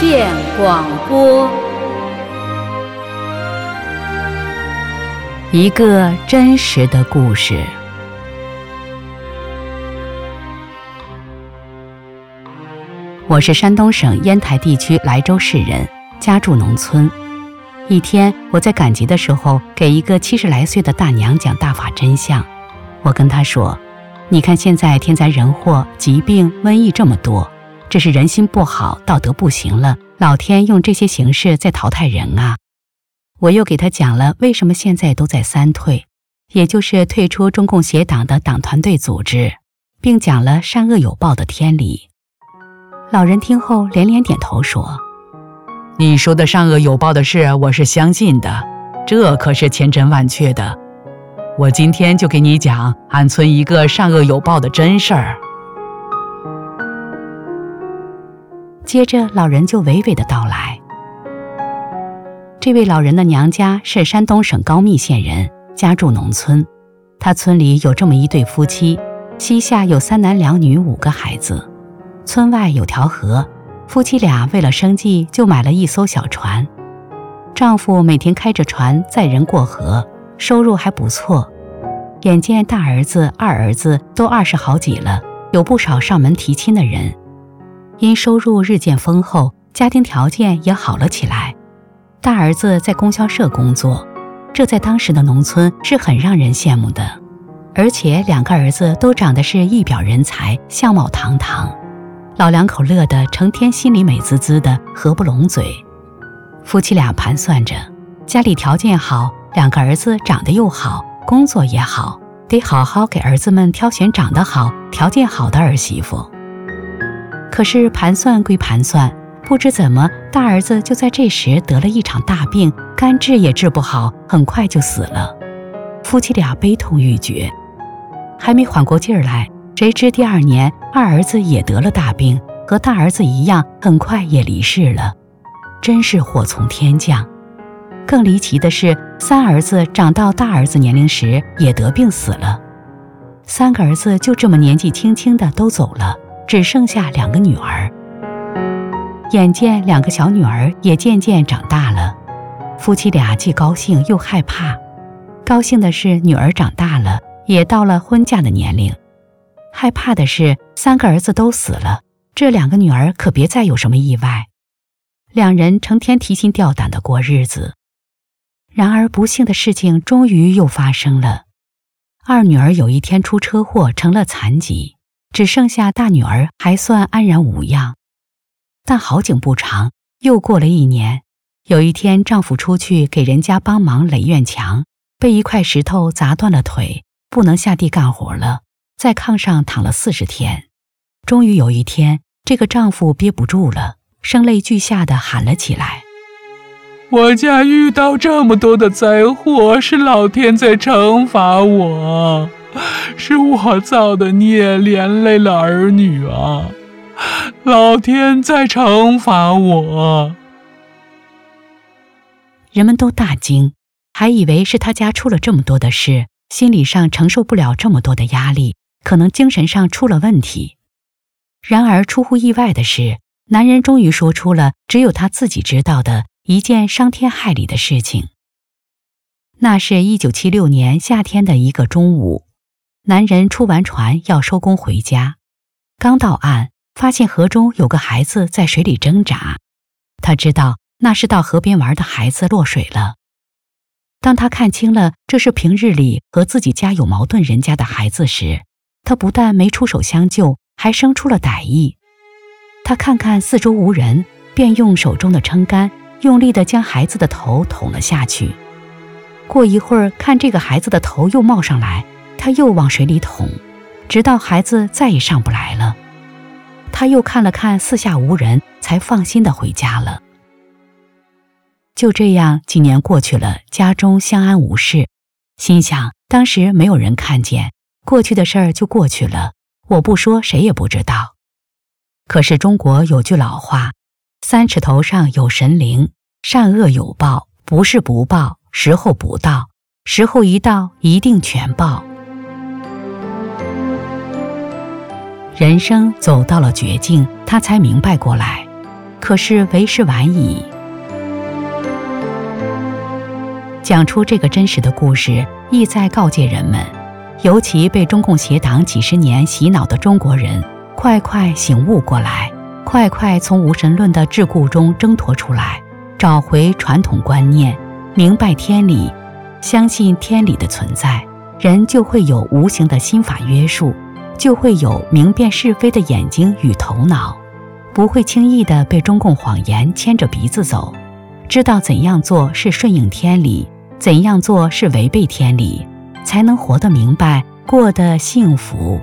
见广播。一个真实的故事。我是山东省烟台地区莱州市人，家住农村。一天，我在赶集的时候，给一个七十来岁的大娘讲大法真相。我跟她说：“你看现在天灾人祸、疾病、瘟疫这么多，这是人心不好、道德不行了，老天用这些形式在淘汰人啊。”我又给他讲了为什么现在都在三退，也就是退出中共协党的党团队组织，并讲了善恶有报的天理。老人听后连连点头说。你说的善恶有报的事，我是相信的，这可是千真万确的。我今天就给你讲俺村一个善恶有报的真事儿。接着，老人就娓娓的道来。这位老人的娘家是山东省高密县人，家住农村。他村里有这么一对夫妻，膝下有三男两女五个孩子，村外有条河。夫妻俩为了生计，就买了一艘小船。丈夫每天开着船载人过河，收入还不错。眼见大儿子、二儿子都二十好几了，有不少上门提亲的人。因收入日渐丰厚，家庭条件也好了起来。大儿子在供销社工作，这在当时的农村是很让人羡慕的。而且两个儿子都长得是一表人才，相貌堂堂。老两口乐得成天心里美滋滋的，合不拢嘴。夫妻俩盘算着，家里条件好，两个儿子长得又好，工作也好，得好好给儿子们挑选长得好、条件好的儿媳妇。可是盘算归盘算，不知怎么，大儿子就在这时得了一场大病，肝治也治不好，很快就死了。夫妻俩悲痛欲绝，还没缓过劲儿来。谁知第二年，二儿子也得了大病，和大儿子一样，很快也离世了。真是祸从天降。更离奇的是，三儿子长到大儿子年龄时也得病死了。三个儿子就这么年纪轻轻的都走了，只剩下两个女儿。眼见两个小女儿也渐渐长大了，夫妻俩既高兴又害怕。高兴的是女儿长大了，也到了婚嫁的年龄。害怕的是，三个儿子都死了，这两个女儿可别再有什么意外。两人成天提心吊胆的过日子。然而，不幸的事情终于又发生了。二女儿有一天出车祸，成了残疾，只剩下大女儿还算安然无恙。但好景不长，又过了一年，有一天，丈夫出去给人家帮忙垒院墙，被一块石头砸断了腿，不能下地干活了。在炕上躺了四十天，终于有一天，这个丈夫憋不住了，声泪俱下的喊了起来：“我家遇到这么多的灾祸，是老天在惩罚我，是我造的孽连累了儿女啊！老天在惩罚我。”人们都大惊，还以为是他家出了这么多的事，心理上承受不了这么多的压力。可能精神上出了问题，然而出乎意外的是，男人终于说出了只有他自己知道的一件伤天害理的事情。那是一九七六年夏天的一个中午，男人出完船要收工回家，刚到岸，发现河中有个孩子在水里挣扎，他知道那是到河边玩的孩子落水了。当他看清了这是平日里和自己家有矛盾人家的孩子时，他不但没出手相救，还生出了歹意。他看看四周无人，便用手中的撑杆用力地将孩子的头捅了下去。过一会儿，看这个孩子的头又冒上来，他又往水里捅，直到孩子再也上不来了。他又看了看四下无人，才放心地回家了。就这样，几年过去了，家中相安无事，心想当时没有人看见。过去的事儿就过去了，我不说，谁也不知道。可是中国有句老话：“三尺头上有神灵，善恶有报，不是不报，时候不到，时候一到，一定全报。”人生走到了绝境，他才明白过来，可是为时晚矣。讲出这个真实的故事，意在告诫人们，尤其被中共邪党几十年洗脑的中国人，快快醒悟过来，快快从无神论的桎梏中挣脱出来，找回传统观念，明白天理，相信天理的存在，人就会有无形的心法约束，就会有明辨是非的眼睛与头脑，不会轻易的被中共谎言牵着鼻子走。知道怎样做是顺应天理，怎样做是违背天理，才能活得明白，过得幸福。